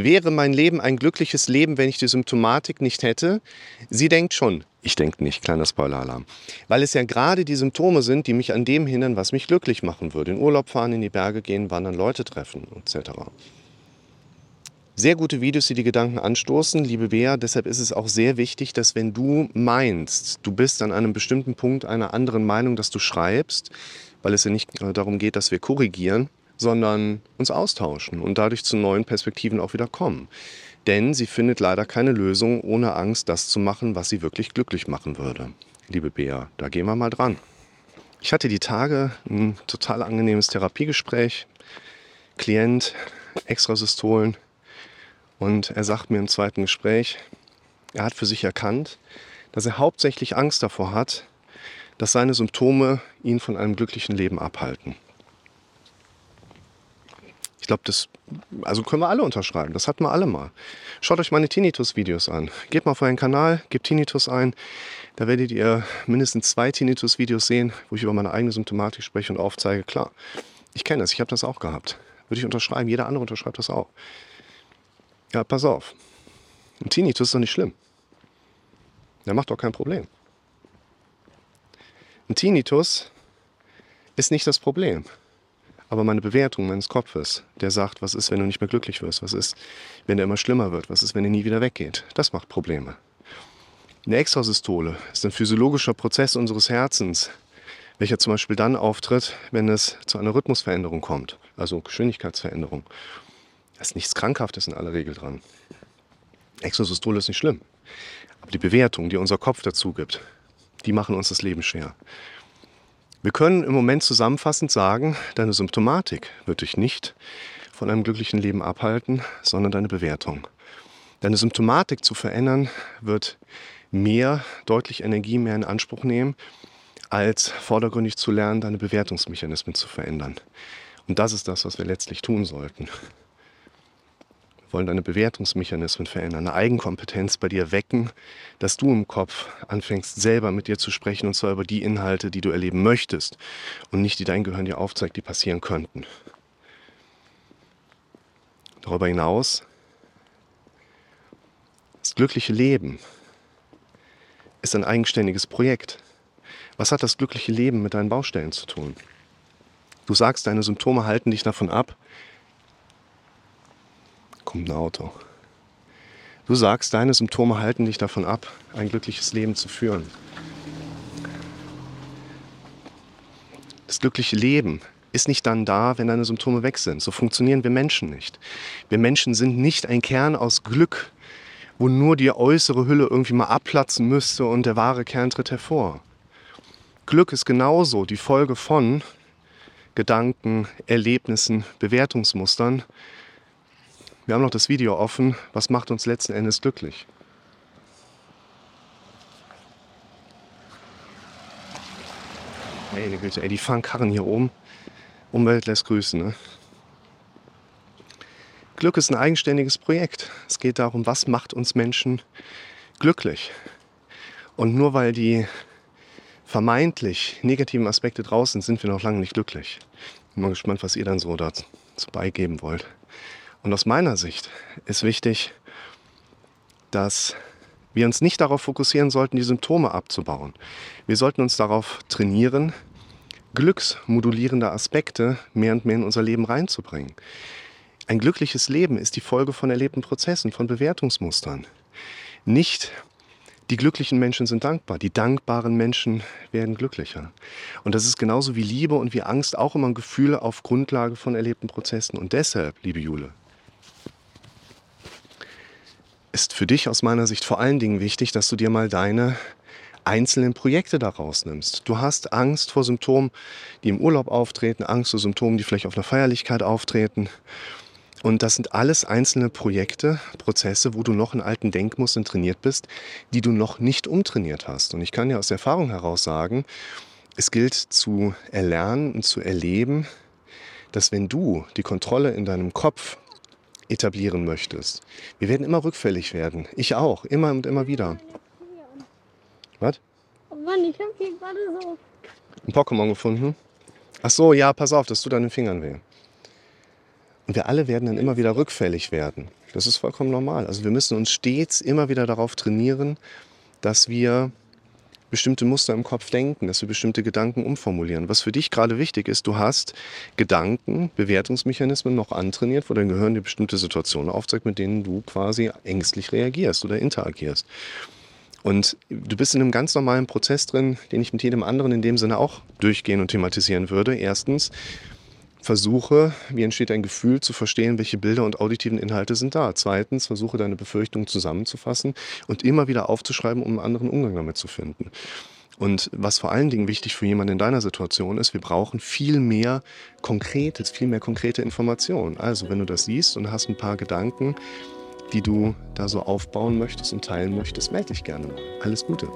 Wäre mein Leben ein glückliches Leben, wenn ich die Symptomatik nicht hätte? Sie denkt schon. Ich denke nicht, kleiner Spoiler-Alarm. Weil es ja gerade die Symptome sind, die mich an dem hindern, was mich glücklich machen würde. In Urlaub fahren, in die Berge gehen, wandern, Leute treffen etc. Sehr gute Videos, die die Gedanken anstoßen, liebe Bea. Deshalb ist es auch sehr wichtig, dass wenn du meinst, du bist an einem bestimmten Punkt einer anderen Meinung, dass du schreibst, weil es ja nicht äh, darum geht, dass wir korrigieren, sondern uns austauschen und dadurch zu neuen Perspektiven auch wieder kommen. Denn sie findet leider keine Lösung, ohne Angst, das zu machen, was sie wirklich glücklich machen würde. Liebe Bea, da gehen wir mal dran. Ich hatte die Tage ein total angenehmes Therapiegespräch. Klient, Extrasystolen. Und er sagt mir im zweiten Gespräch, er hat für sich erkannt, dass er hauptsächlich Angst davor hat, dass seine Symptome ihn von einem glücklichen Leben abhalten glaube, das also können wir alle unterschreiben. Das hatten wir alle mal. Schaut euch meine Tinnitus-Videos an. Geht mal auf meinen Kanal, gebt Tinnitus ein. Da werdet ihr mindestens zwei Tinnitus-Videos sehen, wo ich über meine eigene Symptomatik spreche und aufzeige. Klar, ich kenne das, ich habe das auch gehabt. Würde ich unterschreiben, jeder andere unterschreibt das auch. Ja, pass auf. Ein Tinnitus ist doch nicht schlimm. Der macht doch kein Problem. Ein Tinnitus ist nicht das Problem. Aber meine Bewertung meines Kopfes, der sagt, was ist, wenn du nicht mehr glücklich wirst? Was ist, wenn der immer schlimmer wird? Was ist, wenn er nie wieder weggeht? Das macht Probleme. Eine Extrasystole ist ein physiologischer Prozess unseres Herzens, welcher zum Beispiel dann auftritt, wenn es zu einer Rhythmusveränderung kommt, also Geschwindigkeitsveränderung. Da ist nichts Krankhaftes in aller Regel dran. Extrasystole ist nicht schlimm. Aber die Bewertung, die unser Kopf dazu gibt, die machen uns das Leben schwer. Wir können im Moment zusammenfassend sagen, deine Symptomatik wird dich nicht von einem glücklichen Leben abhalten, sondern deine Bewertung. Deine Symptomatik zu verändern wird mehr, deutlich Energie mehr in Anspruch nehmen, als vordergründig zu lernen, deine Bewertungsmechanismen zu verändern. Und das ist das, was wir letztlich tun sollten wollen deine Bewertungsmechanismen verändern, eine Eigenkompetenz bei dir wecken, dass du im Kopf anfängst, selber mit dir zu sprechen und zwar über die Inhalte, die du erleben möchtest und nicht die dein Gehirn dir aufzeigt, die passieren könnten. Darüber hinaus, das glückliche Leben ist ein eigenständiges Projekt. Was hat das glückliche Leben mit deinen Baustellen zu tun? Du sagst, deine Symptome halten dich davon ab, kommt ein Auto. Du sagst, deine Symptome halten dich davon ab, ein glückliches Leben zu führen. Das glückliche Leben ist nicht dann da, wenn deine Symptome weg sind. So funktionieren wir Menschen nicht. Wir Menschen sind nicht ein Kern aus Glück, wo nur die äußere Hülle irgendwie mal abplatzen müsste und der wahre Kern tritt hervor. Glück ist genauso die Folge von Gedanken, Erlebnissen, Bewertungsmustern, wir haben noch das Video offen. Was macht uns letzten Endes glücklich? Meine Güte, ey, die fahren Karren hier oben. Umwelt lässt grüßen. Ne? Glück ist ein eigenständiges Projekt. Es geht darum, was macht uns Menschen glücklich. Und nur weil die vermeintlich negativen Aspekte draußen sind, sind wir noch lange nicht glücklich. Bin mal gespannt, was ihr dann so dazu beigeben wollt. Und aus meiner Sicht ist wichtig, dass wir uns nicht darauf fokussieren sollten, die Symptome abzubauen. Wir sollten uns darauf trainieren, glücksmodulierende Aspekte mehr und mehr in unser Leben reinzubringen. Ein glückliches Leben ist die Folge von erlebten Prozessen, von Bewertungsmustern. Nicht die glücklichen Menschen sind dankbar, die dankbaren Menschen werden glücklicher. Und das ist genauso wie Liebe und wie Angst auch immer ein Gefühl auf Grundlage von erlebten Prozessen. Und deshalb, liebe Jule, ist für dich aus meiner Sicht vor allen Dingen wichtig, dass du dir mal deine einzelnen Projekte daraus nimmst. Du hast Angst vor Symptomen, die im Urlaub auftreten, Angst vor Symptomen, die vielleicht auf einer Feierlichkeit auftreten. Und das sind alles einzelne Projekte, Prozesse, wo du noch in alten Denkmustern trainiert bist, die du noch nicht umtrainiert hast. Und ich kann ja aus Erfahrung heraus sagen, es gilt zu erlernen und zu erleben, dass wenn du die Kontrolle in deinem Kopf etablieren möchtest. Wir werden immer rückfällig werden. Ich auch, immer und immer wieder. Was? Oh Mann, ich habe hier gerade so. Ein Pokémon gefunden? Ach so, ja, pass auf, das tut deinen Fingern weh. Und wir alle werden dann immer wieder rückfällig werden. Das ist vollkommen normal. Also wir müssen uns stets immer wieder darauf trainieren, dass wir bestimmte Muster im Kopf denken, dass wir bestimmte Gedanken umformulieren. Was für dich gerade wichtig ist, du hast Gedanken, Bewertungsmechanismen noch antrainiert, wo dein Gehirn dir bestimmte Situationen aufzeigt, mit denen du quasi ängstlich reagierst oder interagierst. Und du bist in einem ganz normalen Prozess drin, den ich mit jedem anderen in dem Sinne auch durchgehen und thematisieren würde. Erstens, versuche, wie entsteht ein Gefühl, zu verstehen, welche Bilder und auditiven Inhalte sind da. Zweitens, versuche deine Befürchtungen zusammenzufassen und immer wieder aufzuschreiben, um einen anderen Umgang damit zu finden. Und was vor allen Dingen wichtig für jemanden in deiner Situation ist, wir brauchen viel mehr Konkretes, viel mehr konkrete Informationen. Also, wenn du das siehst und hast ein paar Gedanken, die du da so aufbauen möchtest und teilen möchtest, melde dich gerne mal. Alles Gute.